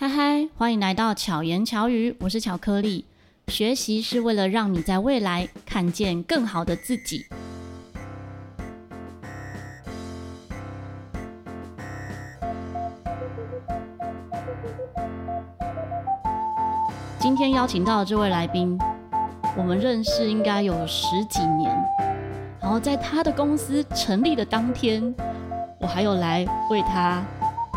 嗨嗨，欢迎来到巧言巧语，我是巧克力。学习是为了让你在未来看见更好的自己。今天邀请到的这位来宾，我们认识应该有十几年，然后在他的公司成立的当天，我还有来为他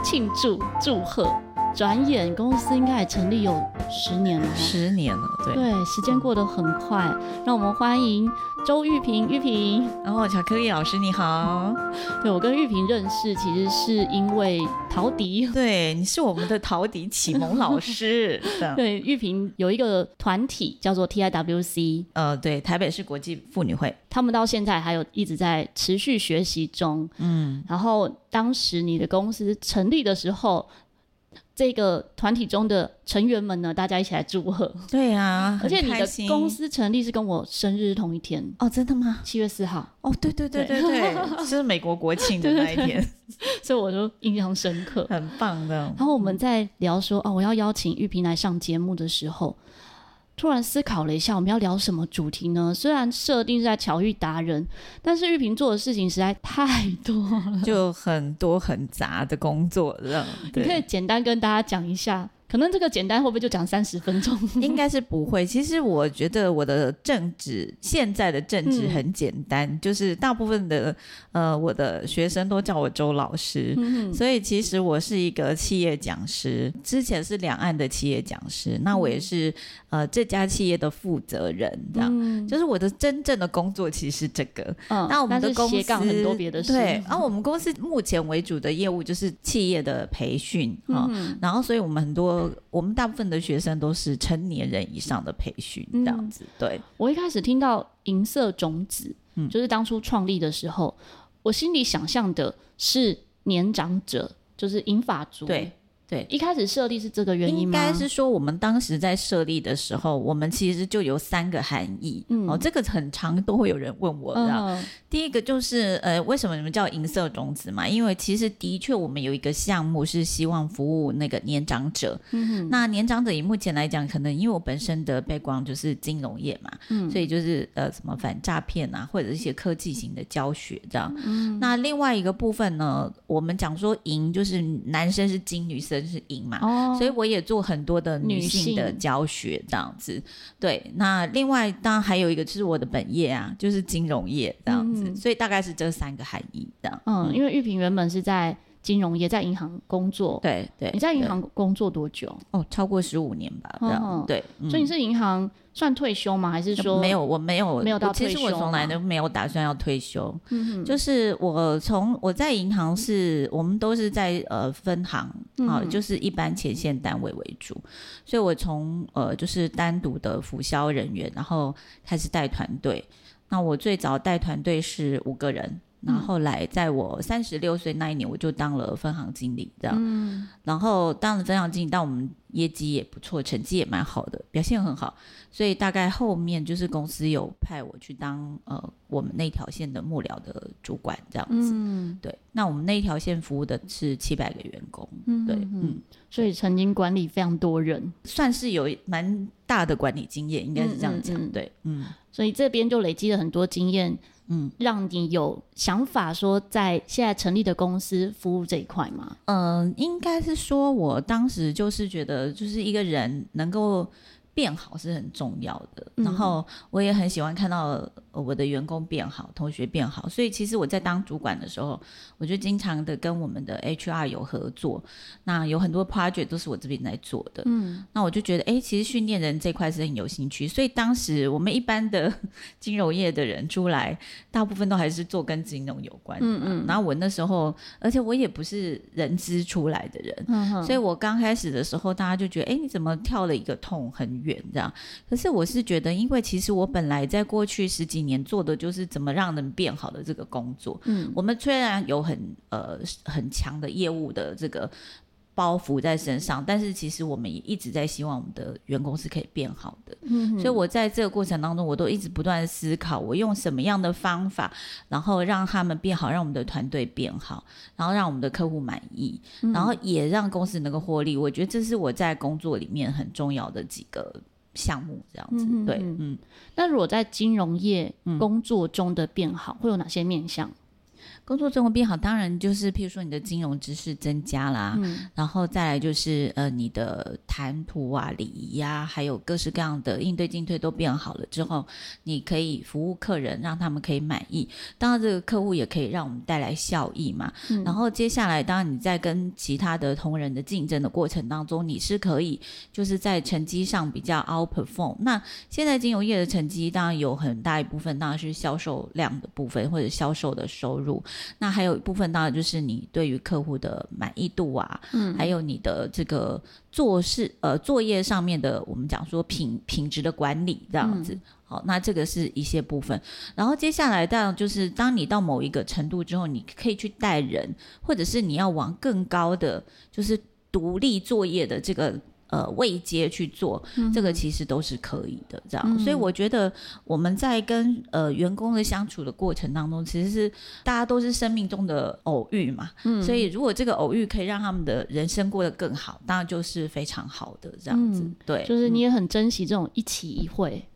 庆祝祝贺。转眼公司应该也成立有十年了，十年了，对对，时间过得很快。让我们欢迎周玉萍，玉萍。然后巧克力老师你好，对，我跟玉萍认识其实是因为陶笛，对，你是我们的陶笛启蒙老师。对，玉萍有一个团体叫做 TIWC，呃，对，台北市国际妇女会，他们到现在还有一直在持续学习中。嗯，然后当时你的公司成立的时候。这个团体中的成员们呢，大家一起来祝贺。对啊，而且你的公司成立是跟我生日同一天哦，真的吗？七月四号。哦，对对对对对，就 是美国国庆的那一天，对对对，所以我就印象深刻，很棒的。然后我们在聊说哦，我要邀请玉萍来上节目的时候。突然思考了一下，我们要聊什么主题呢？虽然设定是在巧遇达人，但是玉萍做的事情实在太多了，就很多很杂的工作，这样。你可以简单跟大家讲一下。可能这个简单会不会就讲三十分钟？应该是不会。其实我觉得我的政治现在的政治很简单，嗯、就是大部分的呃我的学生都叫我周老师，嗯、所以其实我是一个企业讲师，之前是两岸的企业讲师，那我也是呃这家企业的负责人，这样、嗯、就是我的真正的工作其实是这个。嗯，那我们的公司很多别的事。对，然后我们公司目前为主的业务就是企业的培训啊，嗯、然后所以我们很多。我们大部分的学生都是成年人以上的培训，这样子。对，我一开始听到银色种子，嗯，就是当初创立的时候，我心里想象的是年长者，就是银发族。对。对，一开始设立是这个原因吗？应该是说，我们当时在设立的时候，我们其实就有三个含义。嗯，哦，这个很长都会有人问我，这样。嗯、第一个就是，呃，为什么你们叫银色种子嘛？因为其实的确，我们有一个项目是希望服务那个年长者。嗯哼，那年长者以目前来讲，可能因为我本身的背光就是金融业嘛，嗯，所以就是呃，什么反诈骗啊，或者一些科技型的教学这样。嗯，那另外一个部分呢，我们讲说银就是男生是金，女生。是赢嘛，哦、所以我也做很多的女性的教学这样子。对，那另外当然还有一个就是我的本业啊，就是金融业这样子。嗯、所以大概是这三个含义这样。嗯，因为玉萍原本是在金融业，在银行工作。对对，你在银行工作多久？哦，超过十五年吧。这样、哦、对，嗯、所以你是银行。算退休吗？还是说没有？我没有，没有到退休。其实我从来都没有打算要退休。嗯哼，就是我从我在银行是，我们都是在呃分行啊，就是一般前线单位为主，所以我从呃就是单独的辅销人员，然后开始带团队。那我最早带团队是五个人。然后后来，在我三十六岁那一年，我就当了分行经理，这样。嗯。然后当了分行经理，但我们业绩也不错，成绩也蛮好的，表现很好。所以大概后面就是公司有派我去当呃我们那条线的幕僚的主管，这样子。嗯。对。那我们那条线服务的是七百个员工。嗯。对。嗯。所以曾经管理非常多人，算是有蛮大的管理经验，应该是这样讲。嗯嗯嗯、对。嗯。所以这边就累积了很多经验。嗯，让你有想法说在现在成立的公司服务这一块吗？嗯、呃，应该是说，我当时就是觉得，就是一个人能够变好是很重要的，嗯、然后我也很喜欢看到。我的员工变好，同学变好，所以其实我在当主管的时候，我就经常的跟我们的 HR 有合作。那有很多 project 都是我这边在做的。嗯，那我就觉得，哎，其实训练人这块是很有兴趣。所以当时我们一般的金融业的人出来，大部分都还是做跟金融有关的。嗯嗯。然后我那时候，而且我也不是人资出来的人，嗯哼。所以我刚开始的时候，大家就觉得，哎，你怎么跳了一个痛很远这样？可是我是觉得，因为其实我本来在过去十几年做的就是怎么让人变好的这个工作。嗯，我们虽然有很呃很强的业务的这个包袱在身上，但是其实我们也一直在希望我们的员工是可以变好的。嗯，所以我在这个过程当中，我都一直不断的思考，我用什么样的方法，然后让他们变好，让我们的团队变好，然后让我们的客户满意，然后也让公司能够获利。我觉得这是我在工作里面很重要的几个项目，这样子。嗯、对，嗯。那如果在金融业工作中的变好，嗯、会有哪些面向？工作生活变好，当然就是譬如说你的金融知识增加啦，嗯、然后再来就是呃你的谈吐啊、礼仪呀，还有各式各样的应对进退都变好了之后，你可以服务客人，让他们可以满意。当然这个客户也可以让我们带来效益嘛。嗯、然后接下来，当然你在跟其他的同仁的竞争的过程当中，你是可以就是在成绩上比较 outperform。那现在金融业的成绩当然有很大一部分当然是销售量的部分或者销售的收入。那还有一部分当然就是你对于客户的满意度啊，嗯，还有你的这个做事呃作业上面的，我们讲说品品质的管理这样子，嗯、好，那这个是一些部分。然后接下来当然就是当你到某一个程度之后，你可以去带人，或者是你要往更高的就是独立作业的这个。呃，位阶去做，这个其实都是可以的，这样。嗯、所以我觉得我们在跟呃员工的相处的过程当中，其实是大家都是生命中的偶遇嘛。嗯。所以如果这个偶遇可以让他们的人生过得更好，当然就是非常好的这样子。嗯、对，就是你也很珍惜这种一期一会。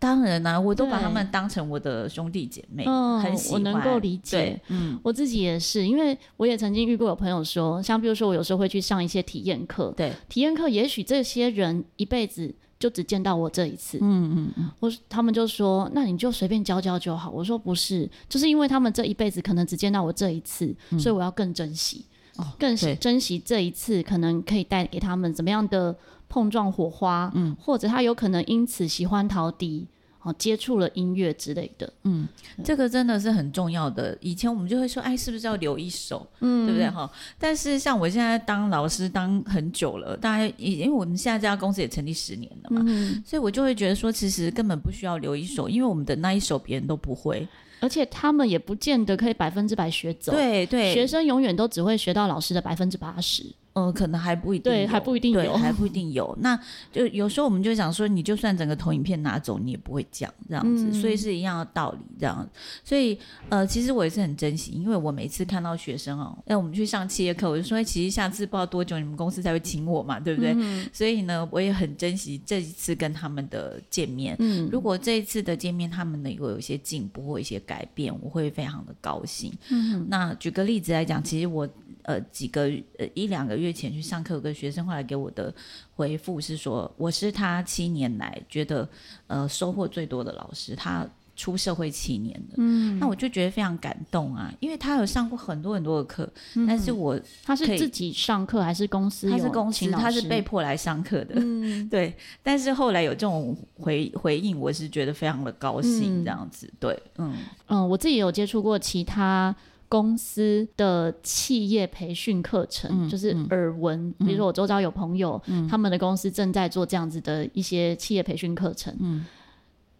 当然啦、啊，我都把他们当成我的兄弟姐妹，嗯，很喜欢，我能够理解，嗯，我自己也是，因为我也曾经遇过有朋友说，像比如说我有时候会去上一些体验课，对，体验课也许这些人一辈子就只见到我这一次，嗯嗯嗯，我他们就说，那你就随便教教就好，我说不是，就是因为他们这一辈子可能只见到我这一次，嗯、所以我要更珍惜，哦，更珍惜这一次可能可以带给他们怎么样的。碰撞火花，嗯，或者他有可能因此喜欢陶笛，哦，接触了音乐之类的，嗯，这个真的是很重要的。以前我们就会说，哎，是不是要留一手，嗯，对不对？哈？但是像我现在当老师当很久了，大概因为我们现在这家公司也成立十年了嘛，嗯，所以我就会觉得说，其实根本不需要留一手，因为我们的那一手别人都不会，而且他们也不见得可以百分之百学走，对对，学生永远都只会学到老师的百分之八十。嗯，可能还不一定，对，还不一定有，还不一定有。那就有时候我们就想说，你就算整个投影片拿走，你也不会讲这样子，嗯、所以是一样的道理这样。所以呃，其实我也是很珍惜，因为我每次看到学生哦，哎，我们去上企业课，我就说，其实下次不知道多久你们公司才会请我嘛，对不对？嗯、所以呢，我也很珍惜这一次跟他们的见面。嗯，如果这一次的见面他们能够有一些进步或一些改变，我会非常的高兴。嗯，那举个例子来讲，其实我。呃，几个呃一两个月前去上课，有个学生后来给我的回复是说，我是他七年来觉得呃收获最多的老师，他出社会七年了，嗯，那我就觉得非常感动啊，因为他有上过很多很多的课，嗯、但是我他是自己上课还是公司？他是公司，他是被迫来上课的，嗯，对，但是后来有这种回回应，我是觉得非常的高兴，这样子，嗯、对，嗯嗯，我自己有接触过其他。公司的企业培训课程，嗯、就是耳闻，嗯、比如说我周遭有朋友，嗯、他们的公司正在做这样子的一些企业培训课程，嗯、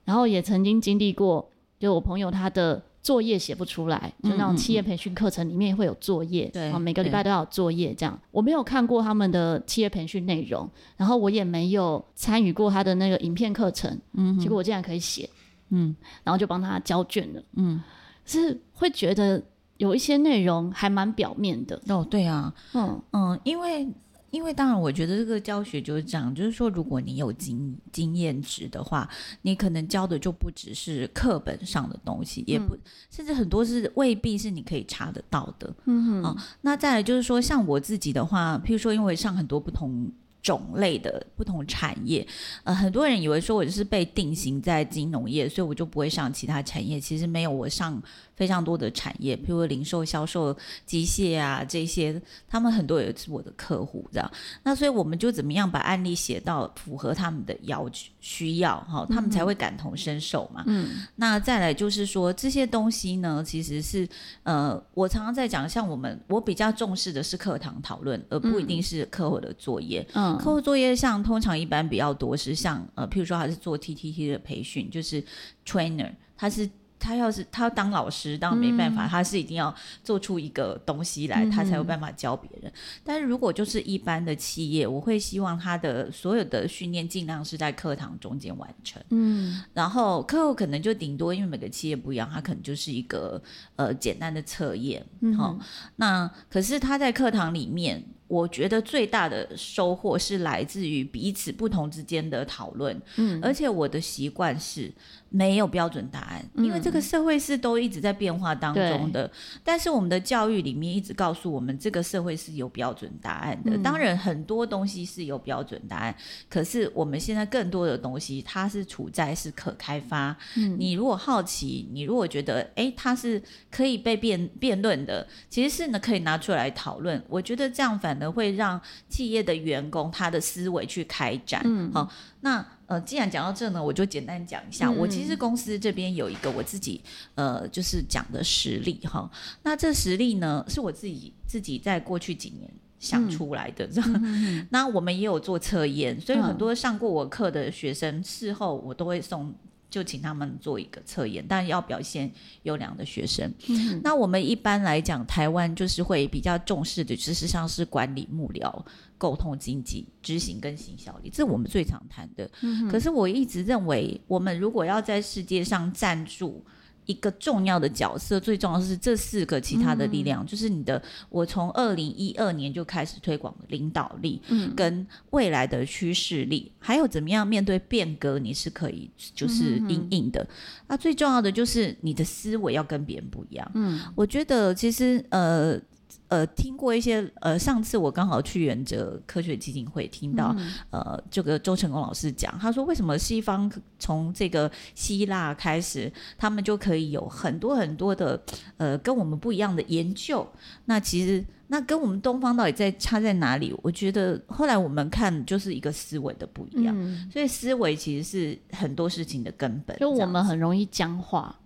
然后也曾经经历过，就我朋友他的作业写不出来，就那种企业培训课程里面会有作业，对、嗯，每个礼拜都要有作业这样。我没有看过他们的企业培训内容，然后我也没有参与过他的那个影片课程，嗯、结果我竟然可以写，嗯，然后就帮他交卷了，嗯，是会觉得。有一些内容还蛮表面的哦，对啊，嗯嗯，因为因为当然，我觉得这个教学就是这样，就是说，如果你有经经验值的话，你可能教的就不只是课本上的东西，也不，嗯、甚至很多是未必是你可以查得到的，嗯哼，哦，那再来就是说，像我自己的话，譬如说，因为上很多不同。种类的不同产业，呃，很多人以为说我就是被定型在金融业，所以我就不会上其他产业。其实没有，我上非常多的产业，譬如零售、销售、机械啊这些，他们很多也是我的客户，这样。那所以我们就怎么样把案例写到符合他们的要求需要，哈，他们才会感同身受嘛。嗯。那再来就是说这些东西呢，其实是呃，我常常在讲，像我们我比较重视的是课堂讨论，而不一定是课后的作业。嗯。课后作业像通常一般比较多是像呃，譬如说还是做 TTT 的培训，就是 trainer，他是他要是他要当老师，当然没办法，嗯、他是一定要做出一个东西来，嗯、他才有办法教别人。但是如果就是一般的企业，我会希望他的所有的训练尽量是在课堂中间完成。嗯，然后课后可能就顶多因为每个企业不一样，他可能就是一个呃简单的测验。嗯，好，那可是他在课堂里面。我觉得最大的收获是来自于彼此不同之间的讨论，嗯，而且我的习惯是没有标准答案，嗯，因为这个社会是都一直在变化当中的。但是我们的教育里面一直告诉我们，这个社会是有标准答案的。当然，很多东西是有标准答案，可是我们现在更多的东西，它是处在是可开发。嗯，你如果好奇，你如果觉得哎，它是可以被辩辩论的，其实是呢可以拿出来讨论。我觉得这样反。可能会让企业的员工他的思维去开展。嗯，好，那呃，既然讲到这呢，我就简单讲一下。嗯、我其实公司这边有一个我自己呃，就是讲的实例哈。那这实例呢，是我自己自己在过去几年想出来的。嗯、那我们也有做测验，所以很多上过我课的学生，事后我都会送。就请他们做一个测验，但要表现优良的学生。嗯、那我们一般来讲，台湾就是会比较重视的，事实上是管理、幕僚、沟通、经济、执行跟行销力，这是我们最常谈的。嗯、可是我一直认为，我们如果要在世界上站住。一个重要的角色，最重要的是这四个其他的力量，嗯、就是你的。我从二零一二年就开始推广领导力，嗯，跟未来的趋势力，还有怎么样面对变革，你是可以就是应应的。那、嗯啊、最重要的就是你的思维要跟别人不一样。嗯，我觉得其实呃。呃，听过一些呃，上次我刚好去原哲科学基金会听到，嗯、呃，这个周成功老师讲，他说为什么西方从这个希腊开始，他们就可以有很多很多的呃跟我们不一样的研究？那其实那跟我们东方到底在差在哪里？我觉得后来我们看就是一个思维的不一样，嗯、所以思维其实是很多事情的根本。就我们很容易僵化。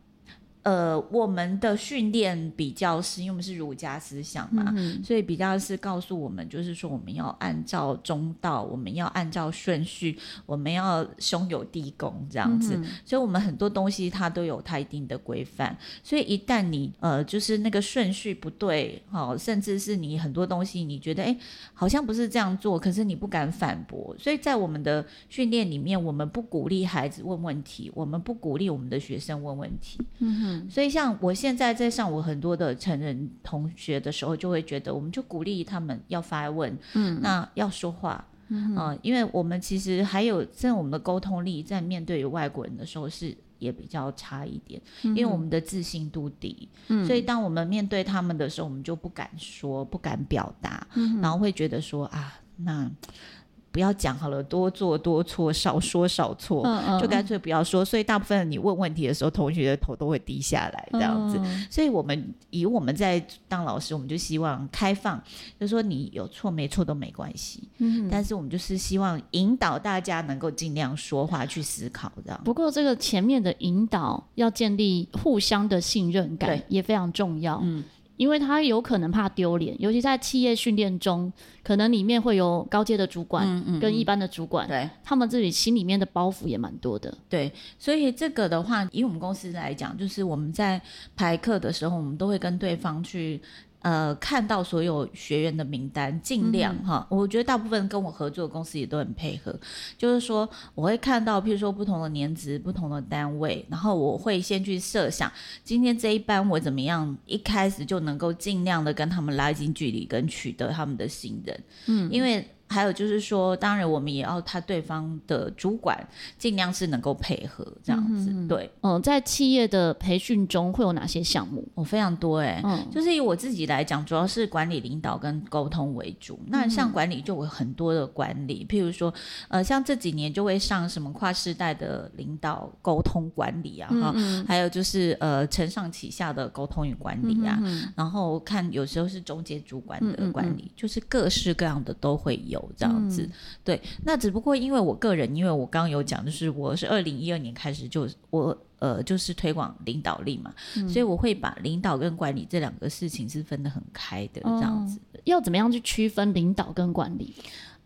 呃，我们的训练比较是因为我们是儒家思想嘛，嗯、所以比较是告诉我们，就是说我们要按照中道，我们要按照顺序，我们要兄友弟恭这样子。嗯、所以，我们很多东西它都有它一定的规范。所以，一旦你呃，就是那个顺序不对，好、哦，甚至是你很多东西你觉得哎，好像不是这样做，可是你不敢反驳。所以在我们的训练里面，我们不鼓励孩子问问题，我们不鼓励我们的学生问问题。嗯所以，像我现在在上我很多的成人同学的时候，就会觉得，我们就鼓励他们要发问，嗯，那要说话，嗯、呃，因为我们其实还有在我们的沟通力，在面对外国人的时候是也比较差一点，因为我们的自信度低，嗯，所以当我们面对他们的时候，我们就不敢说，不敢表达，嗯，然后会觉得说啊，那。不要讲好了，多做多错，少说少错，嗯嗯、就干脆不要说。所以大部分你问问题的时候，同学的头都会低下来，这样子。嗯、所以我们以我们在当老师，我们就希望开放，就是说你有错没错都没关系。嗯，但是我们就是希望引导大家能够尽量说话去思考，这样。不过这个前面的引导要建立互相的信任感，对也非常重要。嗯。因为他有可能怕丢脸，尤其在企业训练中，可能里面会有高阶的主管跟一般的主管，嗯嗯、对，他们自己心里面的包袱也蛮多的。对，所以这个的话，以我们公司来讲，就是我们在排课的时候，我们都会跟对方去。呃，看到所有学员的名单，尽量哈，嗯、我觉得大部分跟我合作的公司也都很配合。就是说，我会看到，譬如说不同的年资、不同的单位，然后我会先去设想，今天这一班我怎么样，一开始就能够尽量的跟他们拉近距离，跟取得他们的信任。嗯，因为。还有就是说，当然我们也要他对方的主管尽量是能够配合这样子，嗯、对。嗯，在企业的培训中会有哪些项目？哦，非常多哎、欸，嗯，就是以我自己来讲，主要是管理、领导跟沟通为主。那像管理就有很多的管理，譬如说，呃，像这几年就会上什么跨世代的领导沟通管理啊，哈、嗯，还有就是呃，承上启下的沟通与管理啊，然后看有时候是中介主管的管理，就是各式各样的都会有。这样子，嗯、对，那只不过因为我个人，因为我刚刚有讲，就是我是二零一二年开始就我呃就是推广领导力嘛，嗯、所以我会把领导跟管理这两个事情是分得很开的这样子。嗯、要怎么样去区分领导跟管理？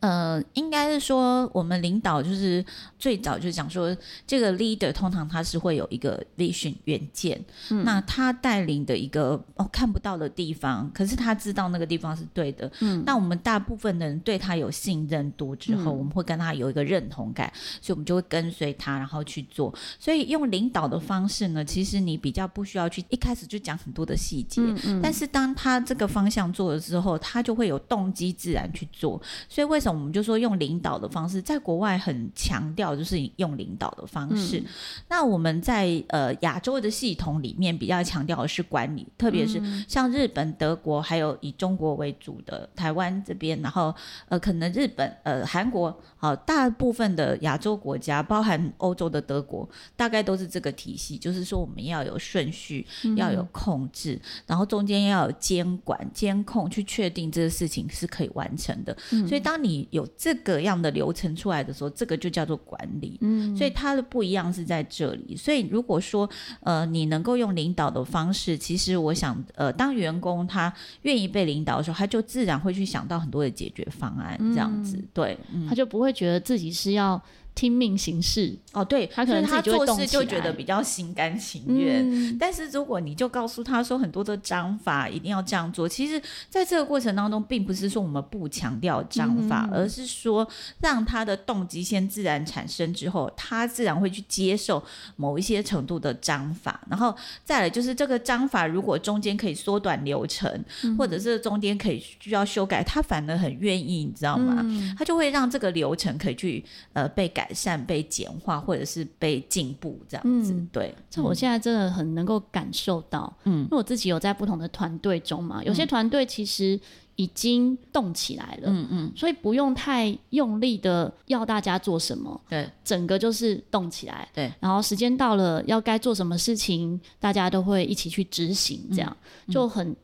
呃，应该是说我们领导就是最早就讲说，这个 leader 通常他是会有一个 vision 远见，嗯、那他带领的一个哦看不到的地方，可是他知道那个地方是对的。嗯，那我们大部分的人对他有信任度之后，嗯、我们会跟他有一个认同感，所以我们就会跟随他，然后去做。所以用领导的方式呢，其实你比较不需要去一开始就讲很多的细节，嗯嗯、但是当他这个方向做了之后，他就会有动机自然去做。所以为什么？我们就说用领导的方式，在国外很强调就是用领导的方式。嗯、那我们在呃亚洲的系统里面比较强调的是管理，特别是像日本、德国，还有以中国为主的台湾这边，然后呃可能日本、呃韩国，好、呃、大部分的亚洲国家，包含欧洲的德国，大概都是这个体系，就是说我们要有顺序，要有控制，嗯、然后中间要有监管、监控，去确定这个事情是可以完成的。嗯、所以当你有这个样的流程出来的时候，这个就叫做管理。嗯，所以它的不一样是在这里。所以如果说呃，你能够用领导的方式，其实我想呃，当员工他愿意被领导的时候，他就自然会去想到很多的解决方案，这样子。嗯、对，嗯、他就不会觉得自己是要。听命行事哦，对，他可能他做事就觉得比较心甘情愿。嗯、但是如果你就告诉他说很多的章法一定要这样做，其实在这个过程当中，并不是说我们不强调章法，嗯、而是说让他的动机先自然产生之后，他自然会去接受某一些程度的章法，然后再来就是这个章法如果中间可以缩短流程，嗯、或者是中间可以需要修改，他反而很愿意，你知道吗？嗯、他就会让这个流程可以去呃被改。改善、被简化，或者是被进步，这样子。嗯、对，这我现在真的很能够感受到。嗯，因为我自己有在不同的团队中嘛，有些团队其实已经动起来了。嗯嗯，所以不用太用力的要大家做什么。对，整个就是动起来。对，然后时间到了要该做什么事情，大家都会一起去执行，这样、嗯、就很。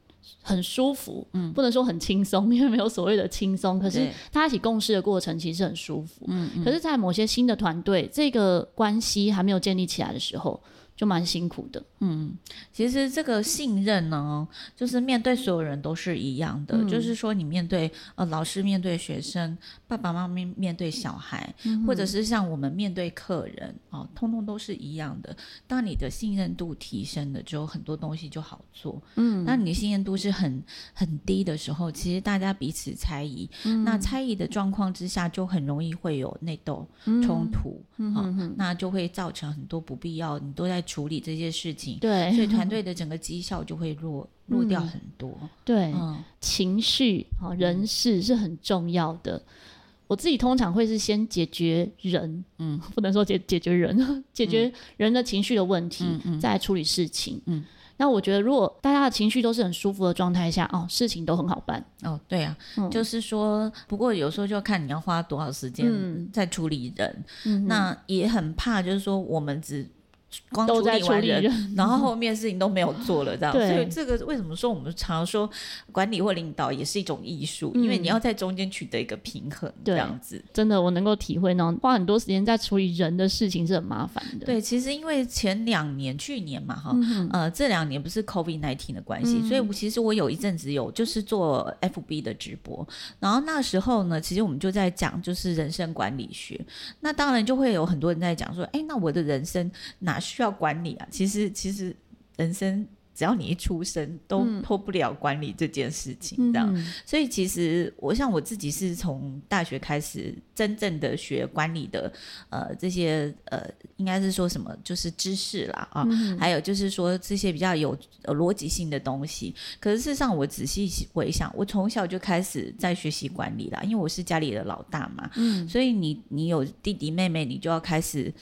很舒服，嗯，不能说很轻松，因为没有所谓的轻松。可是大家一起共事的过程其实很舒服，嗯，嗯，可是，在某些新的团队，这个关系还没有建立起来的时候。就蛮辛苦的，嗯，其实这个信任呢，就是面对所有人都是一样的，嗯、就是说你面对呃老师面对学生，爸爸妈妈面面对小孩，嗯、或者是像我们面对客人哦，通通都是一样的。当你的信任度提升了之后，很多东西就好做。嗯，那你的信任度是很很低的时候，其实大家彼此猜疑，嗯、那猜疑的状况之下，就很容易会有内斗冲突，嗯、哦，那就会造成很多不必要，你都在。处理这些事情，对，所以团队的整个绩效就会弱落掉很多。嗯、对，嗯、情绪啊，人事是很重要的。嗯、我自己通常会是先解决人，嗯，不能说解解决人，解决人的情绪的问题，嗯嗯、再来处理事情。嗯，那我觉得如果大家的情绪都是很舒服的状态下，哦，事情都很好办。哦，对啊，嗯、就是说，不过有时候就看你要花多少时间在处理人，嗯、那也很怕，就是说我们只。光处理完人，然后后面事情都没有做了，这样。对所以这个为什么说我们常说管理或领导也是一种艺术？嗯、因为你要在中间取得一个平衡，这样子。真的，我能够体会呢，花很多时间在处理人的事情是很麻烦的。对，其实因为前两年、去年嘛，哈，嗯、呃，这两年不是 COVID nineteen 的关系，嗯、所以其实我有一阵子有就是做 FB 的直播，然后那时候呢，其实我们就在讲就是人生管理学。那当然就会有很多人在讲说，哎，那我的人生哪？需要管理啊，其实其实人生只要你一出生都脱不了管理这件事情，这样。嗯、所以其实我像我自己是从大学开始真正的学管理的，呃，这些呃，应该是说什么就是知识啦啊，嗯、还有就是说这些比较有逻辑性的东西。可是事实上我仔细回想，我从小就开始在学习管理啦，因为我是家里的老大嘛，嗯，所以你你有弟弟妹妹，你就要开始。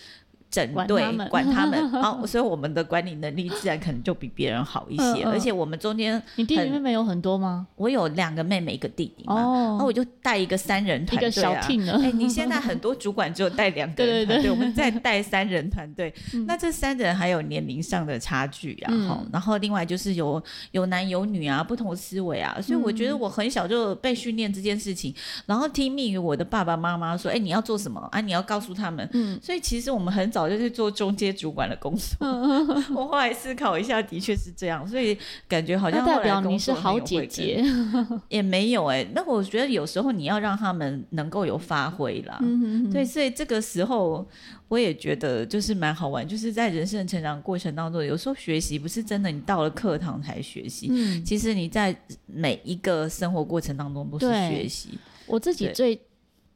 整队管，他们，好，所以我们的管理能力自然可能就比别人好一些。而且我们中间，你弟弟妹妹有很多吗？我有两个妹妹，一个弟弟嘛。哦，然后我就带一个三人团队啊。一个小 team 哎，你现在很多主管只有带两个人团队，我们再带三人团队。那这三人还有年龄上的差距啊，哈。然后另外就是有有男有女啊，不同思维啊。所以我觉得我很小就被训练这件事情，然后听命于我的爸爸妈妈说，哎，你要做什么啊？你要告诉他们。嗯，所以其实我们很早。早就去做中阶主管的工作。我后来思考一下，的确是这样，所以感觉好像代表你是好姐姐，也没有哎、欸。那我觉得有时候你要让他们能够有发挥啦。对，所以这个时候我也觉得就是蛮好玩，就是在人生成长过程当中，有时候学习不是真的你到了课堂才学习，嗯、其实你在每一个生活过程当中都是学习。我自己最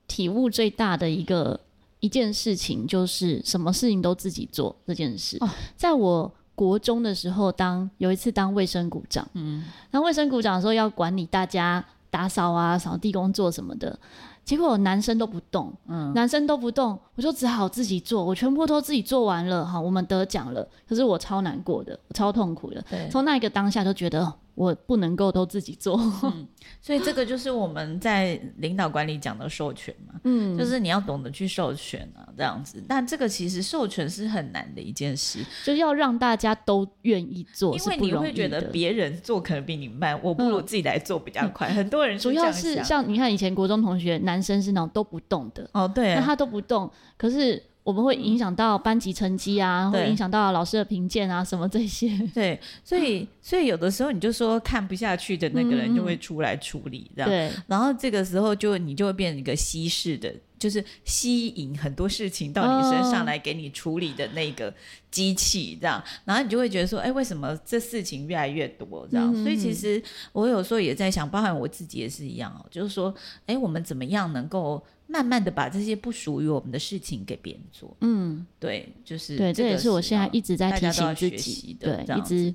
体悟最大的一个一件事情，就是什么事情都自己做这件事。哦、在我国中的时候当，当有一次当卫生股长，嗯，当卫生股长的时候要管理大家打扫啊、扫地工作什么的。结果男生都不动，嗯，男生都不动，我就只好自己做，我全部都自己做完了，哈，我们得奖了，可是我超难过的，我超痛苦的，对，从那一个当下就觉得。我不能够都自己做，嗯，所以这个就是我们在领导管理讲的授权嘛，嗯，就是你要懂得去授权啊，这样子。但这个其实授权是很难的一件事，就是要让大家都愿意做，因为你会觉得别人做可能比你慢，我不如自己来做比较快。嗯，很多人。主要是像你看以前国中同学，男生是那种都不动的，哦，对，那他都不动，可是。我们会影响到班级成绩啊，会影响到老师的评鉴啊，什么这些。对，所以 所以有的时候你就说看不下去的那个人就会出来处理，这样。对。然后这个时候就你就会变成一个稀释的，就是吸引很多事情到你身上来给你处理的那个机器，这样。然后你就会觉得说，哎，为什么这事情越来越多这样？所以其实我有时候也在想，包含我自己也是一样哦，就是说，哎，我们怎么样能够？慢慢的把这些不属于我们的事情给别人做，嗯，对，就是对，这也是我现在一直在提醒自己的，对，一直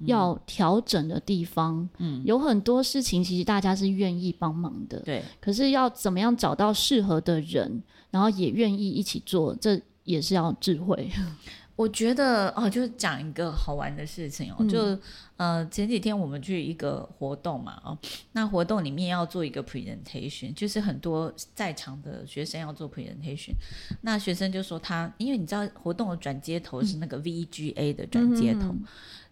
要调整的地方。嗯，有很多事情其实大家是愿意帮忙的，对，可是要怎么样找到适合的人，然后也愿意一起做，这也是要智慧。我觉得哦，就是讲一个好玩的事情哦，嗯、就呃前几天我们去一个活动嘛，哦，那活动里面要做一个 presentation，就是很多在场的学生要做 presentation，那学生就说他，因为你知道活动的转接头是那个 VGA 的转接头，嗯、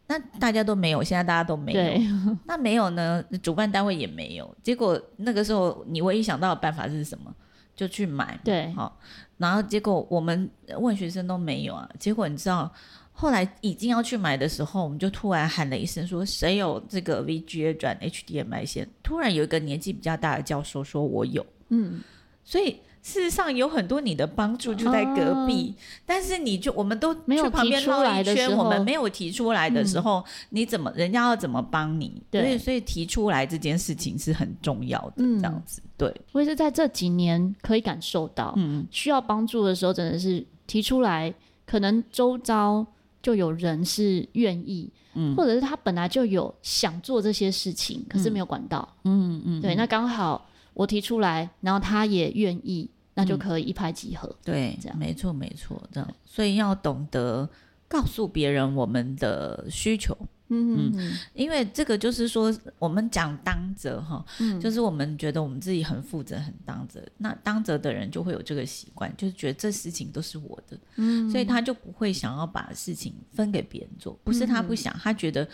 那大家都没有，现在大家都没有，那没有呢，主办单位也没有，结果那个时候你唯一想到的办法是什么？就去买，对，好、哦，然后结果我们问学生都没有啊，结果你知道，后来已经要去买的时候，我们就突然喊了一声说：“谁有这个 VGA 转 HDMI 线？”突然有一个年纪比较大的教授说：“我有。”嗯，所以。事实上有很多你的帮助就在隔壁，啊、但是你就我们都去旁边绕一圈，我们没有提出来的时候，嗯、你怎么人家要怎么帮你？对，所以所以提出来这件事情是很重要的，嗯、这样子。对，我也是在这几年可以感受到，嗯，需要帮助的时候真的是提出来，可能周遭就有人是愿意，嗯，或者是他本来就有想做这些事情，可是没有管道，嗯嗯，对，那刚好我提出来，然后他也愿意。那就可以一拍即合，嗯、对，这样。没错没错，这样，所以要懂得告诉别人我们的需求，嗯嗯，嗯，因为这个就是说，我们讲当责哈，嗯、就是我们觉得我们自己很负责、很当责，那当责的人就会有这个习惯，就是觉得这事情都是我的，嗯，所以他就不会想要把事情分给别人做，不是他不想，他觉得。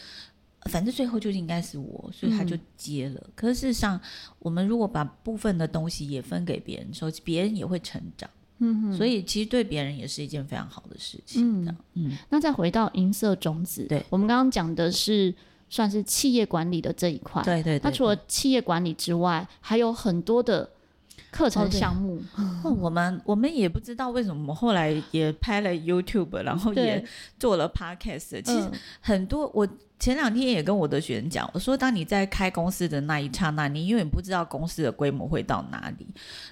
反正最后就应该是我，所以他就接了。嗯、可是事实上，我们如果把部分的东西也分给别人，说别人也会成长。嗯哼，所以其实对别人也是一件非常好的事情。嗯嗯。那再回到银色种子，对，我们刚刚讲的是算是企业管理的这一块。对，对对。那除了企业管理之外，还有很多的课程项目。我们我们也不知道为什么，我们后来也拍了 YouTube，然后也做了 Podcast。其实很多我。前两天也跟我的学生讲，我说，当你在开公司的那一刹那，你永远不知道公司的规模会到哪里。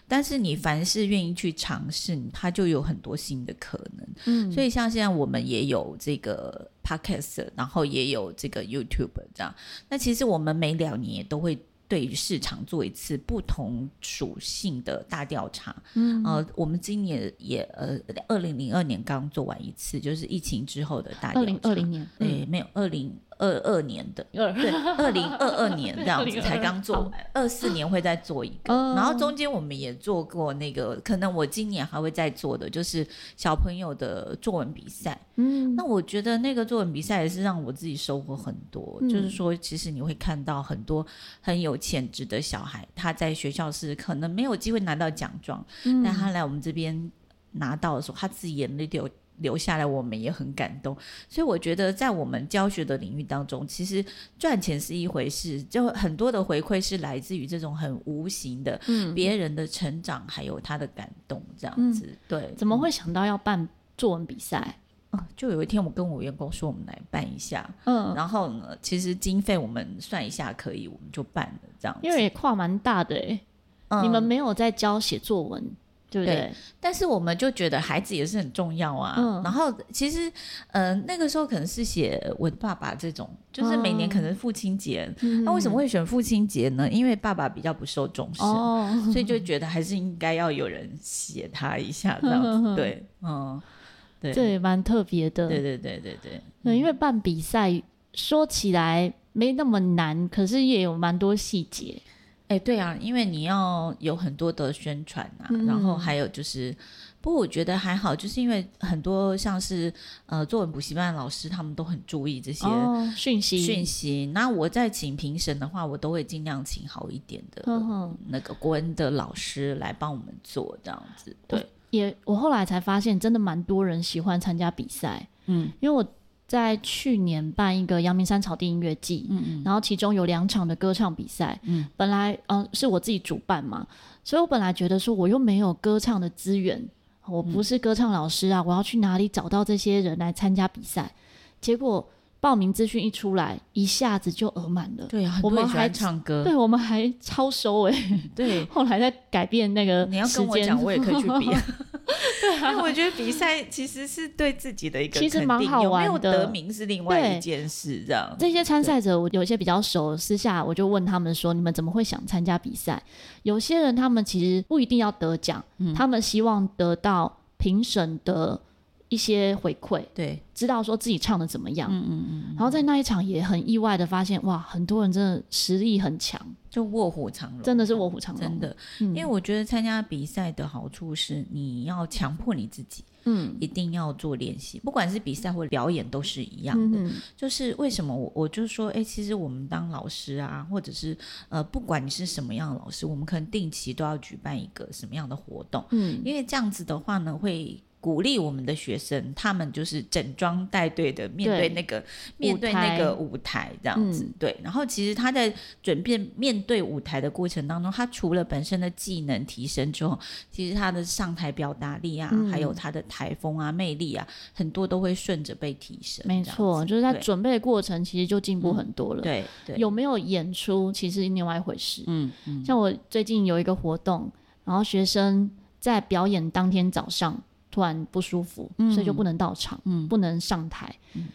但是你凡是愿意去尝试，它就有很多新的可能。嗯，所以像现在我们也有这个 Podcast，然后也有这个 YouTube 这样。那其实我们每两年都会。对于市场做一次不同属性的大调查，嗯，呃，我们今年也呃，二零零二年刚做完一次，就是疫情之后的大调查。二零二零年，对，没有二零。二二年的，对，二零二二年 这样子才刚做完，二四年会再做一个，然后中间我们也做过那个，可能我今年还会再做的，就是小朋友的作文比赛。嗯，那我觉得那个作文比赛也是让我自己收获很多，就是说，其实你会看到很多很有潜质的小孩，他在学校是可能没有机会拿到奖状，但他来我们这边拿到的时候，他自己眼泪都有。留下来，我们也很感动。所以我觉得，在我们教学的领域当中，其实赚钱是一回事，就很多的回馈是来自于这种很无形的，嗯，别人的成长还有他的感动，这样子。嗯、对，怎么会想到要办作文比赛？嗯，就有一天我跟我员工说，我们来办一下，嗯，然后呢，其实经费我们算一下可以，我们就办了这样子。因为也跨蛮大的哎、嗯，你们没有在教写作文。对不对，对？但是我们就觉得孩子也是很重要啊。嗯、然后其实，嗯、呃，那个时候可能是写《我的爸爸》这种，就是每年可能父亲节。嗯、那为什么会选父亲节呢？因为爸爸比较不受重视，哦、所以就觉得还是应该要有人写他一下这样子。嗯、对，嗯，对，这也蛮特别的。对对对对对。对、因为办比赛说起来没那么难，可是也有蛮多细节。哎、欸，对啊，因为你要有很多的宣传啊、嗯，然后还有就是，不过我觉得还好，就是因为很多像是呃作文补习班的老师，他们都很注意这些讯息讯息。那我在请评审的话，我都会尽量请好一点的那个国文的老师来帮我们做这样子。对，也我后来才发现，真的蛮多人喜欢参加比赛。嗯，因为我。在去年办一个阳明山草地音乐季，嗯嗯，然后其中有两场的歌唱比赛，嗯，本来嗯、呃、是我自己主办嘛，所以我本来觉得说我又没有歌唱的资源，我不是歌唱老师啊，我要去哪里找到这些人来参加比赛？结果。报名资讯一出来，一下子就额满了。对啊，我们还唱歌，对，我们还超收哎、欸。对，后来再改变那个。你要跟我讲，我也可以去比。对啊，我觉得比赛其实是对自己的一个，其实蛮好玩的。有没有得名是另外一件事，这样。这些参赛者，我有些比较熟，私下我就问他们说：“你们怎么会想参加比赛？”有些人他们其实不一定要得奖、嗯，他们希望得到评审的。一些回馈，对，知道说自己唱的怎么样，嗯嗯嗯，然后在那一场也很意外的发现，哇，很多人真的实力很强，就卧虎藏龙，真的是卧虎藏龙，真的、嗯。因为我觉得参加比赛的好处是，你要强迫你自己，嗯，一定要做练习，不管是比赛或表演都是一样的。嗯、就是为什么我我就说，哎、欸，其实我们当老师啊，或者是呃，不管你是什么样的老师，我们可能定期都要举办一个什么样的活动，嗯，因为这样子的话呢，会。鼓励我们的学生，他们就是整装带队的面对那个面对那个舞台这样子，嗯，对。然后其实他在准备面对舞台的过程当中，他除了本身的技能提升之后，其实他的上台表达力啊，嗯，还有他的台风啊、魅力啊，很多都会顺着被提升。没错，就是在准备的过程，其实就进步很多了。嗯，对对，有没有演出，其实另外一回事。嗯嗯，像我最近有一个活动，然后学生在表演当天早上。突然不舒服，嗯，所以就不能到场，嗯，不能上台。嗯，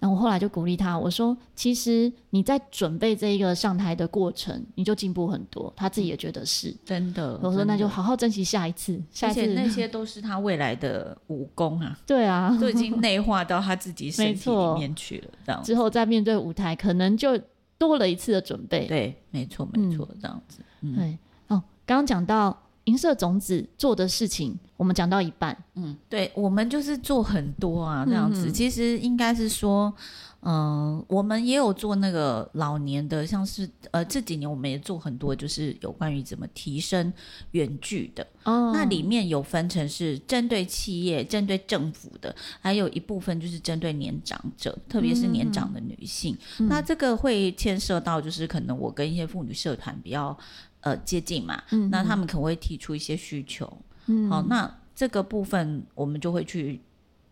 然后我后来就鼓励他，我说：“其实你在准备这一个上台的过程，你就进步很多。”他自己也觉得是真的。我说：“那就好好珍惜下一次，下一次那些都是他未来的武功啊。”对啊，都已经内化到他自己身体里面去了。这样之后再面对舞台，可能就多了一次的准备。对，没错，没错，这样子。嗯，对哦，刚刚讲到。银色种子做的事情，我们讲到一半，嗯，对，我们就是做很多啊，这样子。嗯、其实应该是说，嗯、呃，我们也有做那个老年的，像是呃这几年我们也做很多，就是有关于怎么提升远距的。哦，那里面有分成是针对企业、针对政府的，还有一部分就是针对年长者，特别是年长的女性。嗯、那这个会牵涉到，就是可能我跟一些妇女社团比较。呃，接近嘛，嗯，那他们可能会提出一些需求，嗯，好，那这个部分我们就会去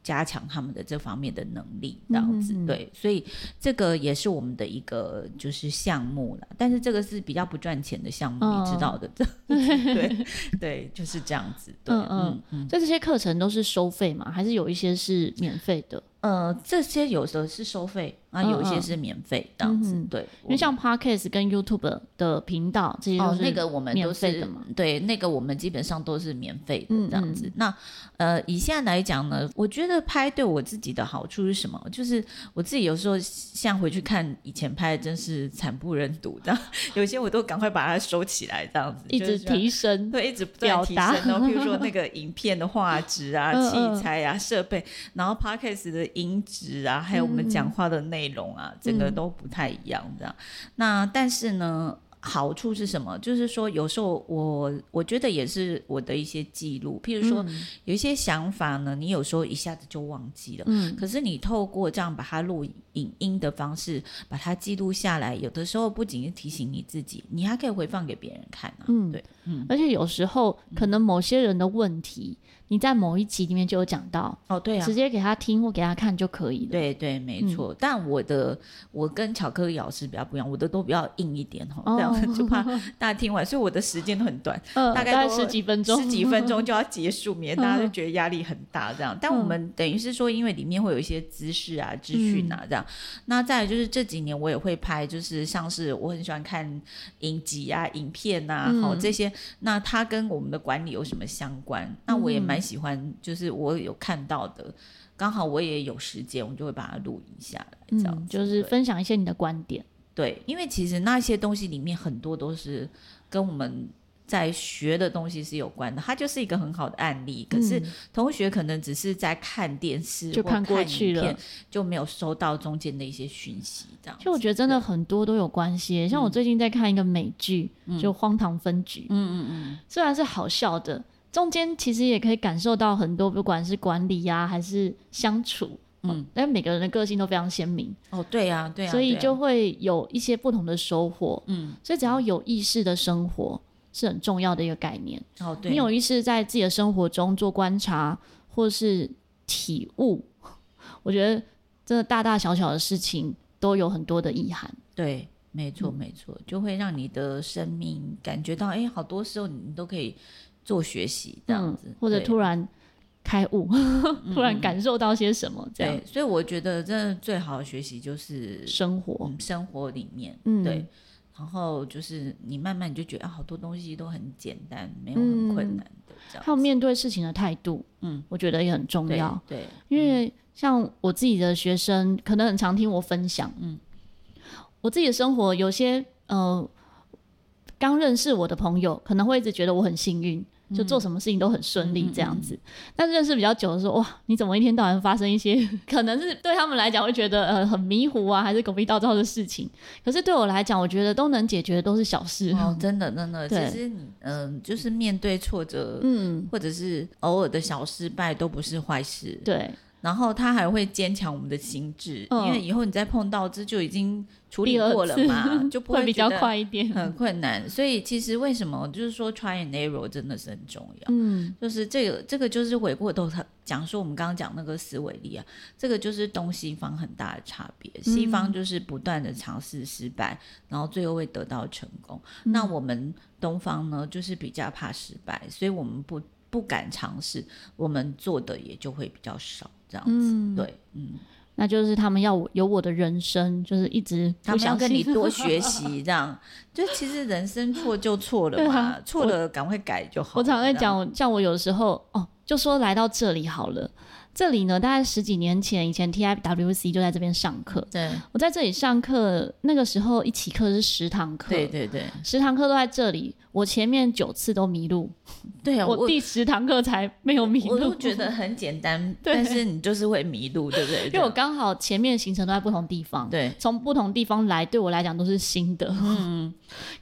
加强他们的这方面的能力，这样子，嗯，对，所以这个也是我们的一个就是项目了，但是这个是比较不赚钱的项目，哦，你知道的，对对，就是这样子，对，嗯嗯嗯，所以这些课程都是收费吗？还是有一些是免费的？呃，这些有的是收费。啊，有一些是免费这样子，嗯、对，因为像 Podcast 跟 YouTube 的频道这些哦，那个我们都是对，那个我们基本上都是免费的这样子。嗯、那呃，以现在来讲呢，我觉得拍对我自己的好处是什么？就是我自己有时候像回去看以前拍的，真是惨不忍睹，的 有些我都赶快把它收起来，这样子一直提升，对，一直不断提升。然后比如说那 个影片的画质啊、器材啊、设备，然后 Podcast 的音质啊，还有我们讲话的内容。内容啊，整个都不太一样，这样。那但是呢，好处是什么？就是说，有时候我我觉得也是我的一些记录。譬如说，嗯、有一些想法呢，你有时候一下子就忘记了。嗯。可是你透过这样把它录影音的方式把它记录下来，有的时候不仅是提醒你自己，你还可以回放给别人看啊。嗯，对，嗯。而且有时候可能某些人的问题。你在某一集里面就有讲到哦，对啊，直接给他听或给他看就可以了。对对，没错。嗯、但我的我跟巧克力老师比较不一样，我的都比较硬一点哈，哦、这样就怕大家听完，所以我的时间都很短，呃、大概十几分钟，十几分钟就要结束，免得大家 就觉得压力很大这样。但我们等于是说，因为里面会有一些知识啊、资讯啊这样。嗯、那再来就是这几年我也会拍，就是像是我很喜欢看影集啊、影片啊，好、嗯、这些。那它跟我们的管理有什么相关？那我也蛮喜欢，就是。我有看到的，刚好我也有时间，我就会把它录影下来，这样、嗯、就是分享一些你的观点。对，因为其实那些东西里面很多都是跟我们在学的东西是有关的，它就是一个很好的案例。可是同学可能只是在看电视就看过去了，就没有收到中间的一些讯息。这样，就我觉得真的很多都有关系。像我最近在看一个美剧，嗯、就《荒唐分局》。嗯嗯嗯，虽然是好笑的。中间其实也可以感受到很多，不管是管理呀、啊，还是相处，嗯，但每个人的个性都非常鲜明。哦，对呀、啊，对呀、啊，所以就会有一些不同的收获。嗯，所以只要有意识的生活是很重要的一个概念。哦，对，你有意识在自己的生活中做观察或是体悟，我觉得真的大大小小的事情都有很多的意涵。对，没错，没错，就会让你的生命感觉到，哎，好多时候你都可以。做学习这样子，嗯、或者突然开悟，突然感受到些什么这样。对，所以我觉得真的最好的学习就是生活，嗯、生活里面，嗯、对。然后就是你慢慢你就觉得好多东西都很简单，没有很困难的这样。还有面对事情的态度，嗯，我觉得也很重要。对，对，因为像我自己的学生，可能很常听我分享，嗯，我自己的生活有些呃。刚认识我的朋友可能会一直觉得我很幸运，就做什么事情都很顺利这样子。嗯嗯嗯、但是认识比较久的时候，哇，你怎么一天到晚发生一些可能是对他们来讲会觉得呃很迷糊啊，还是狗屁倒灶的事情？可是对我来讲，我觉得都能解决的都是小事。哦，真的真的，对其实你嗯、呃，就是面对挫折，嗯，或者是偶尔的小失败，都不是坏事。对。然后他还会坚强我们的心智，嗯、因为以后你再碰到这就已经处理过了嘛，就 不会，会比较快一点，很困难。所以其实为什么就是说 try and error 真的是很重要，嗯，就是这个这个就是回过头他讲说我们刚刚讲那个思维力啊，这个就是东西方很大的差别。西方就是不断的尝试失败，然后最后会得到成功。嗯、那我们东方呢，就是比较怕失败，所以我们不不敢尝试，我们做的也就会比较少。这样子，嗯、对，嗯，那就是他们要有我的人生，就是一直他们要跟你多 学习，这样，就其实人生错就错了嘛，错、啊、了赶快改就好。我常在讲，像我有时候哦，就说来到这里好了。这里呢，大概十几年前，以前 TIWC 就在这边上课。对，我在这里上课，那个时候一起课是十堂课。对对对，十堂课都在这里。我前面九次都迷路。对啊，我第十堂课才没有迷路。我都觉得很简单，对但是你就是会迷路，对不对？因为我刚好前面行程都在不同地方。对，从不同地方来，对我来讲都是新的。嗯，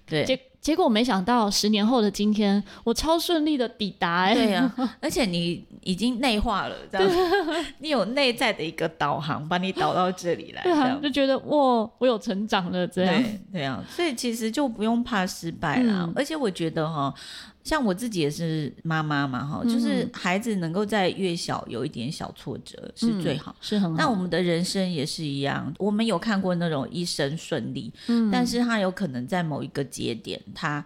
对。结果没想到，十年后的今天，我超顺利的抵达。欸，对呀、啊，而且你已经内化了，这样，对你有内在的一个导航，把你导到这里来，对啊，就觉得哇，我有成长了，这样，对，对啊，所以其实就不用怕失败啦。嗯、而且我觉得哈。像我自己也是妈妈嘛，哈，就是孩子能够在越小有一点小挫折是最好，嗯、是很好。那我们的人生也是一样，我们有看过那种一生顺利，嗯，但是他有可能在某一个节点，他。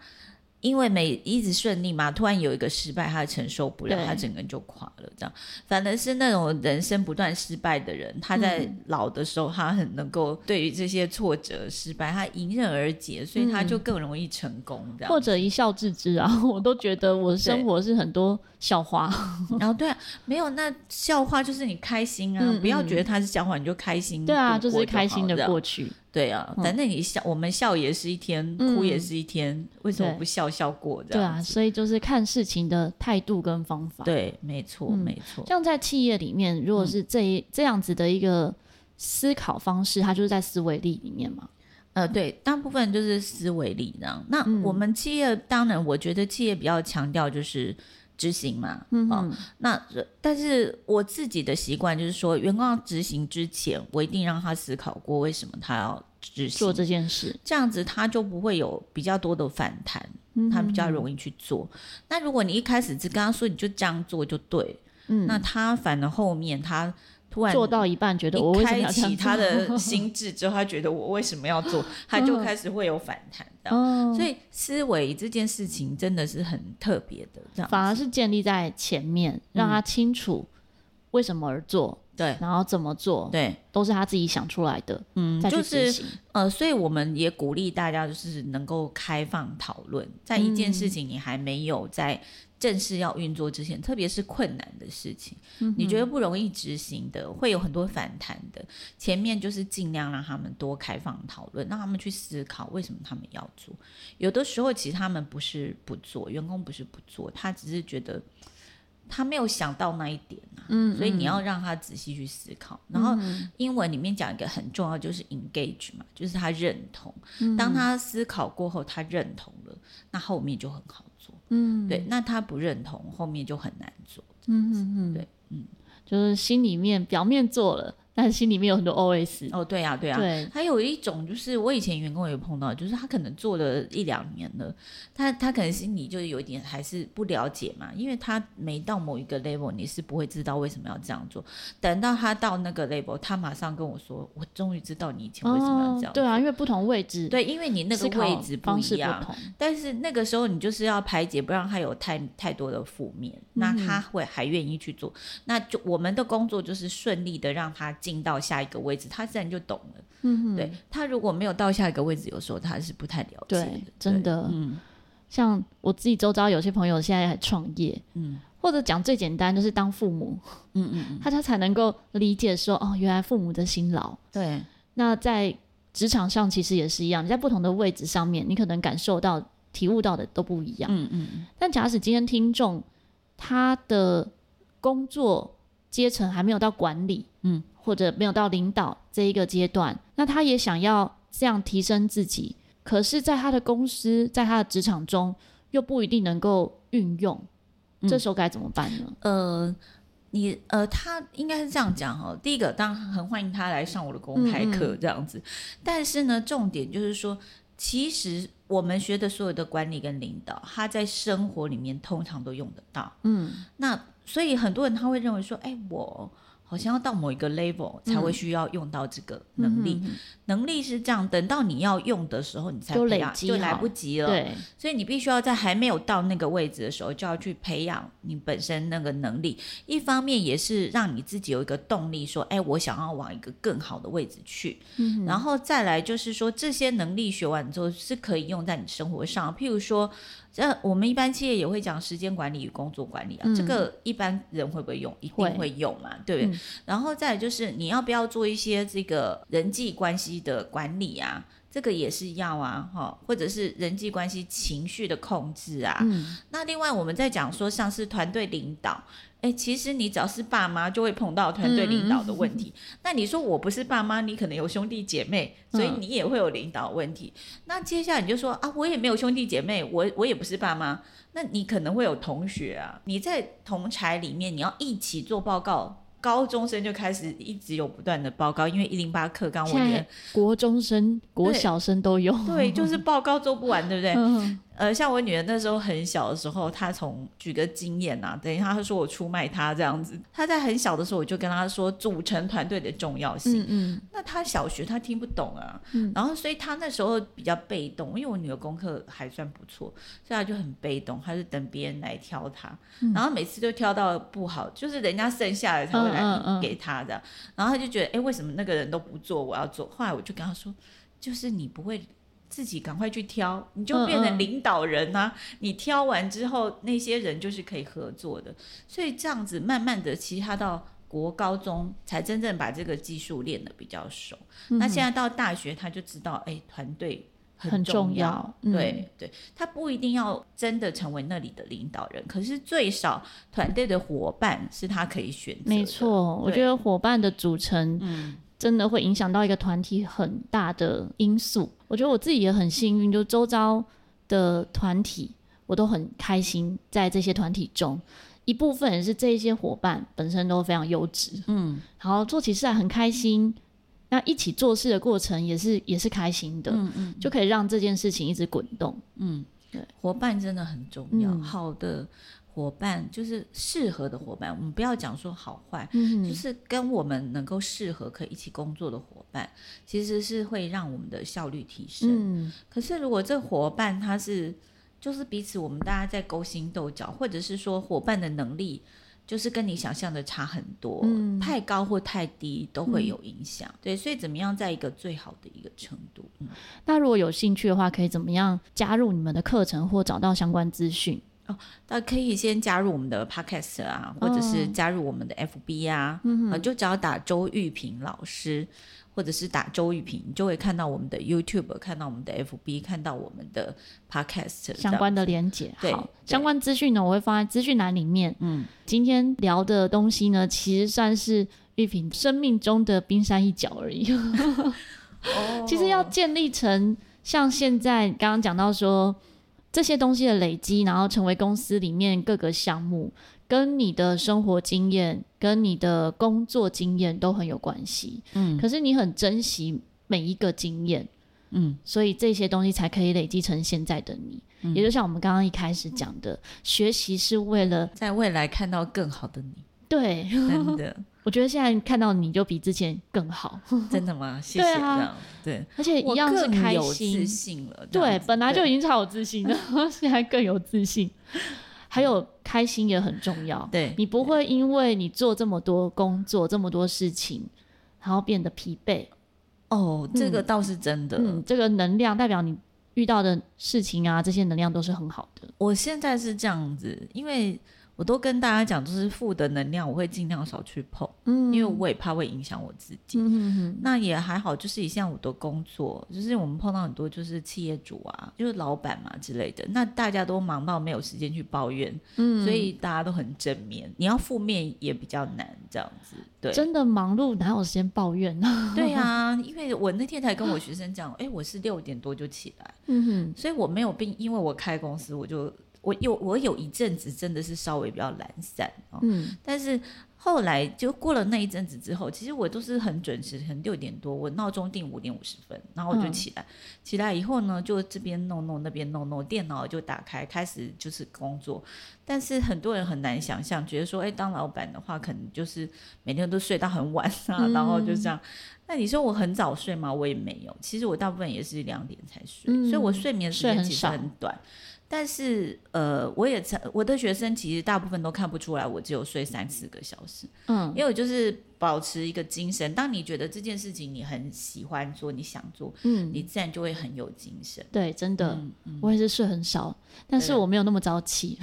因为每一直顺利嘛，突然有一个失败，他承受不了，他整个人就垮了。这样，反而是那种人生不断失败的人，他在老的时候，他很能够对于这些挫折、失败，他迎刃而解，所以他就更容易成功。这样，或者一笑置之啊，我都觉得我生活是很多笑话。然 后对啊，没有那笑话就是你开心啊，不要觉得他是笑话，你就开心。对啊，就是开心的过去。对啊，反正你笑，嗯、我们笑也是一天，哭也是一天，嗯、为什么不笑笑过这样？对啊，所以就是看事情的态度跟方法。对，没错，嗯、没错。像在企业里面，如果是这一、嗯、这样子的一个思考方式，它就是在思维力里面嘛。呃，对，大部分就是思维力这样。那我们企业、嗯、当然，我觉得企业比较强调就是执行嘛。嗯那但是我自己的习惯就是说，员工要执行之前，我一定让他思考过为什么他要执行做这件事，这样子他就不会有比较多的反弹，嗯、他比较容易去做。那如果你一开始只跟他说你就这样做就对，嗯，那他反而后面他。突然做到一半，觉得我开启他的 心智之后，他觉得我为什么要做，他就开始会有反弹的。哦、所以思维这件事情真的是很特别的，这样反而是建立在前面，让他清楚为什么而做，对、嗯，然后怎么做，对，都是他自己想出来的。嗯，就是呃，所以我们也鼓励大家，就是能够开放讨论，在一件事情你还没有在。正式要运作之前，特别是困难的事情，嗯、你觉得不容易执行的，会有很多反弹的。前面就是尽量让他们多开放讨论，让他们去思考为什么他们要做。有的时候其实他们不是不做，员工不是不做，他只是觉得他没有想到那一点啊。嗯，所以你要让他仔细去思考。嗯、然后英文里面讲一个很重要，就是 engage 嘛，就是他认同。当他思考过后，他认同了，那后面就很好。嗯，对，那他不认同，后面就很难做。嗯嗯嗯，对，嗯，就是心里面表面做了。但是心里面有很多 OS 哦，对呀、啊，对呀、啊，对，还有一种就是我以前员工也碰到，就是他可能做了一两年了，他他可能心里就是有一点还是不了解嘛，因为他没到某一个 level，你是不会知道为什么要这样做。等到他到那个 level，他马上跟我说：“我终于知道你以前为什么要这样做。哦”对啊，因为不同位置，对，因为你那个位置不一样，但是那个时候你就是要排解，不让他有太太多的负面，那他会还愿意去做。嗯、那就我们的工作就是顺利的让他。进到下一个位置，他自然就懂了。嗯，对，他如果没有到下一个位置，有时候他是不太了解的。对，真的，嗯，像我自己周遭有些朋友现在还创业，嗯，或者讲最简单就是当父母，嗯嗯嗯，他他才能够理解说，哦，原来父母的辛劳。对，那在职场上其实也是一样，你在不同的位置上面，你可能感受到、体悟到的都不一样。嗯嗯，但假使今天听众他的工作阶层还没有到管理，嗯。或者没有到领导这一个阶段，那他也想要这样提升自己，可是，在他的公司，在他的职场中，又不一定能够运用，嗯、这时候该怎么办呢？呃，你呃，他应该是这样讲哈。第一个，当然很欢迎他来上我的公开课这样子，嗯嗯，但是呢，重点就是说，其实我们学的所有的管理跟领导，他在生活里面通常都用得到。嗯，那所以很多人他会认为说，哎，我。好像要到某一个 level 才会需要用到这个能力，嗯、能力是这样，等到你要用的时候，你才培养就来不及了。对，所以你必须要在还没有到那个位置的时候，就要去培养你本身那个能力。一方面也是让你自己有一个动力，说，哎，我想要往一个更好的位置去。嗯，然后再来就是说，这些能力学完之后是可以用在你生活上，譬如说。这我们一般企业也会讲时间管理与工作管理啊，嗯、这个一般人会不会用？一定会用嘛，对不对？嗯、然后再来就是你要不要做一些这个人际关系的管理啊？这个也是要啊，哈，或者是人际关系情绪的控制啊。嗯、那另外我们在讲说像是团队领导。哎，其实你只要是爸妈，就会碰到团队领导的问题。嗯嗯、那你说我不是爸妈，你可能有兄弟姐妹，所以你也会有领导问题。嗯、那接下来你就说啊，我也没有兄弟姐妹，我我也不是爸妈，那你可能会有同学啊。你在同才里面，你要一起做报告。高中生就开始一直有不断的报告，因为一零八课纲，我觉得国中生、国小生都有。对，就是报告做不完，对不对？嗯呃，像我女儿那时候很小的时候，她从举个经验呐、啊，等于她说我出卖她这样子。她在很小的时候，我就跟她说组成团队的重要性。嗯，嗯那她小学她听不懂啊，嗯、然后所以她那时候比较被动，因为我女儿功课还算不错，所以她就很被动，她是等别人来挑她，嗯、然后每次都挑到不好，就是人家剩下的才会来给她的。然后她就觉得，哎，为什么那个人都不做，我要做？后来我就跟她说，就是你不会。自己赶快去挑，你就变成领导人呐、啊！嗯嗯，你挑完之后，那些人就是可以合作的。所以这样子，慢慢的，其实他到国高中才真正把这个技术练得比较熟。嗯、那现在到大学，他就知道，哎，团队很重要。重要对、嗯、对，他不一定要真的成为那里的领导人，可是最少团队的伙伴是他可以选择的。没错，我觉得伙伴的组成，嗯。真的会影响到一个团体很大的因素。我觉得我自己也很幸运，就周遭的团体，我都很开心在这些团体中。一部分也是这些伙伴本身都非常优质，嗯，然后做起事来很开心，那一起做事的过程也是也是开心的，嗯嗯，就可以让这件事情一直滚动，嗯，对，伙伴真的很重要，嗯、好的伙伴就是适合的伙伴，我们不要讲说好坏，嗯，就是跟我们能够适合可以一起工作的伙伴，其实是会让我们的效率提升，嗯，可是如果这伙伴他是。就是彼此，我们大家在勾心斗角，或者是说伙伴的能力，就是跟你想象的差很多，嗯，太高或太低都会有影响。嗯，对，所以怎么样在一个最好的一个程度？嗯，那如果有兴趣的话，可以怎么样加入你们的课程或找到相关资讯？哦，那可以先加入我们的 Podcast 啊，或者是加入我们的 FB 啊，嗯，啊，就只要打周玉萍老师。或者是打周玉萍，你就会看到我们的 YouTube，看到我们的 FB，看到我们的 Podcast 相关的连接。好，相关资讯呢，我会放在资讯栏里面。嗯，今天聊的东西呢，其实算是玉萍生命中的冰山一角而已。哦，其实要建立成像现在刚刚讲到说这些东西的累积，然后成为公司里面各个项目。跟你的生活经验、跟你的工作经验都很有关系，嗯，可是你很珍惜每一个经验，嗯，所以这些东西才可以累积成现在的你。嗯，也就像我们刚刚一开始讲的，嗯，学习是为了在未来看到更好的你。对，真的，我觉得现在看到你就比之前更好。真的吗？谢谢。对啊，对，而且一样是开心，自信了。对，本来就已经超有自信了，现在更有自信。还有开心也很重要，对，你不会因为你做这么多工作、这么多事情，然后变得疲惫。哦，这个倒是真的。嗯，这个能量代表你遇到的事情啊，这些能量都是很好的。我现在是这样子，因为。我都跟大家讲，就是负的能量，我会尽量少去碰，嗯，因为我也怕会影响我自己。嗯哼哼，那也还好，就是以像我的工作，就是我们碰到很多就是企业主啊，就是老板嘛之类的，那大家都忙到没有时间去抱怨，嗯，所以大家都很正面。你要负面也比较难，这样子，对，真的忙碌哪有时间抱怨呢？对啊，因为我那天才跟我学生讲，哎，我是六点多就起来，嗯哼，所以我没有病，因为我开公司我就。我有我有一阵子真的是稍微比较懒散哦，嗯，但是后来就过了那一阵子之后，其实我都是很准时，很六点多，我闹钟定五点五十分，然后我就起来，嗯、起来以后呢，就这边弄弄那边弄弄，电脑就打开，开始就是工作。但是很多人很难想象，觉得说，哎，当老板的话，可能就是每天都睡到很晚啊，嗯、然后就这样。那你说我很早睡吗？我也没有，其实我大部分也是两点才睡，嗯、所以我睡眠时间其实很短。但是，呃，我也曾我的学生其实大部分都看不出来，我只有睡三四个小时。嗯，因为我就是保持一个精神。当你觉得这件事情你很喜欢做，你想做，嗯，你自然就会很有精神。对，真的，嗯嗯、我也是睡很少，但是我没有那么早起。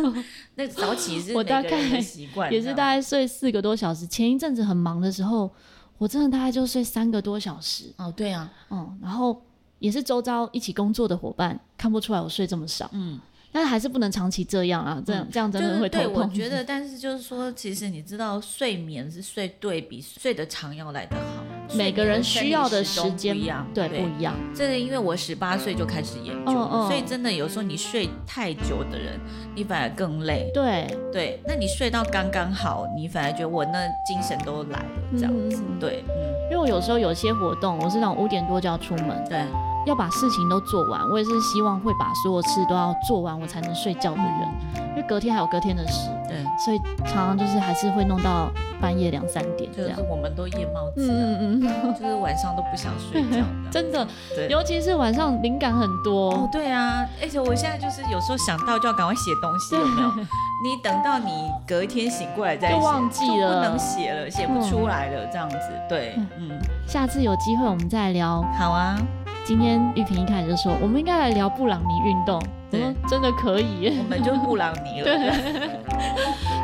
那早起是我大概习惯，也是大概睡四个多小时。前一阵子很忙的时候，我真的大概就睡三个多小时。哦，对啊，嗯，然后。也是周遭一起工作的伙伴看不出来我睡这么少，嗯，但是还是不能长期这样啊，这样、嗯、这样真的会头痛。对，我觉得，但是就是说，其实你知道，睡眠是睡对比睡得长要来得好。每个人需要的时间不一样，对，不一样。这个因为我十八岁就开始研究，所以真的有时候你睡太久的人，你反而更累。对对，那你睡到刚刚好，你反而觉得我那精神都来了，这样子。对，嗯，因为我有时候有些活动，我是那种五点多就要出门，对。要把事情都做完，我也是希望会把所有事都要做完，我才能睡觉的人。因为隔天还有隔天的事，对，所以常常就是还是会弄到半夜两三点这样。就是我们都夜猫子，嗯嗯嗯，就是晚上都不想睡觉，真的，尤其是晚上灵感很多。哦，对啊，而且我现在就是有时候想到就要赶快写东西，有没有？你等到你隔一天醒过来再写，就忘记了，不能写了，写不出来了，这样子。对，嗯，下次有机会我们再聊。好啊。今天玉萍一开始就说，我们应该来聊布朗尼运动。对，真的可以，我们就布朗尼了。对，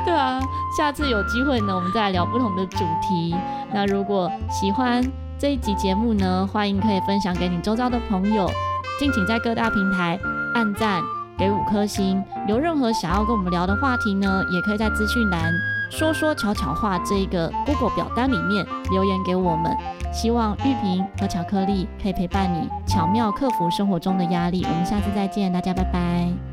对啊，下次有机会呢，我们再来聊不同的主题。那如果喜欢这一集节目呢，欢迎可以分享给你周遭的朋友，敬请在各大平台按赞，给五颗星。有任何想要跟我们聊的话题呢，也可以在资讯栏说说悄悄话这个 Google 表单里面留言给我们。希望玉瓶和巧克力可以陪伴你，巧妙克服生活中的压力。我们下次再见，大家拜拜。